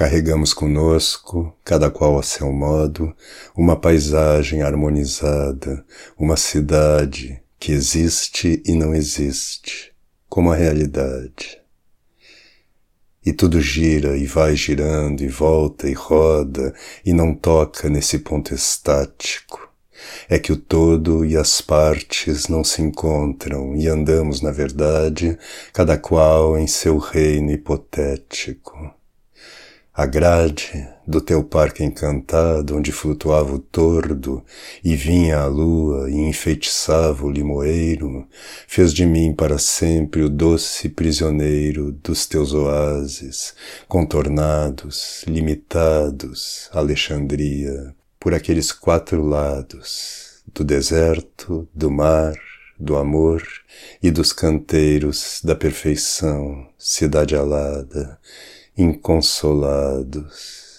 Carregamos conosco, cada qual a seu modo, uma paisagem harmonizada, uma cidade que existe e não existe, como a realidade. E tudo gira e vai girando e volta e roda e não toca nesse ponto estático. É que o todo e as partes não se encontram e andamos, na verdade, cada qual em seu reino hipotético a grade do teu parque encantado, onde flutuava o tordo, e vinha a lua e enfeitiçava o limoeiro, fez de mim para sempre o doce prisioneiro dos teus oásis, contornados, limitados, Alexandria, por aqueles quatro lados, do deserto, do mar, do amor e dos canteiros da perfeição, cidade alada, inconsolados.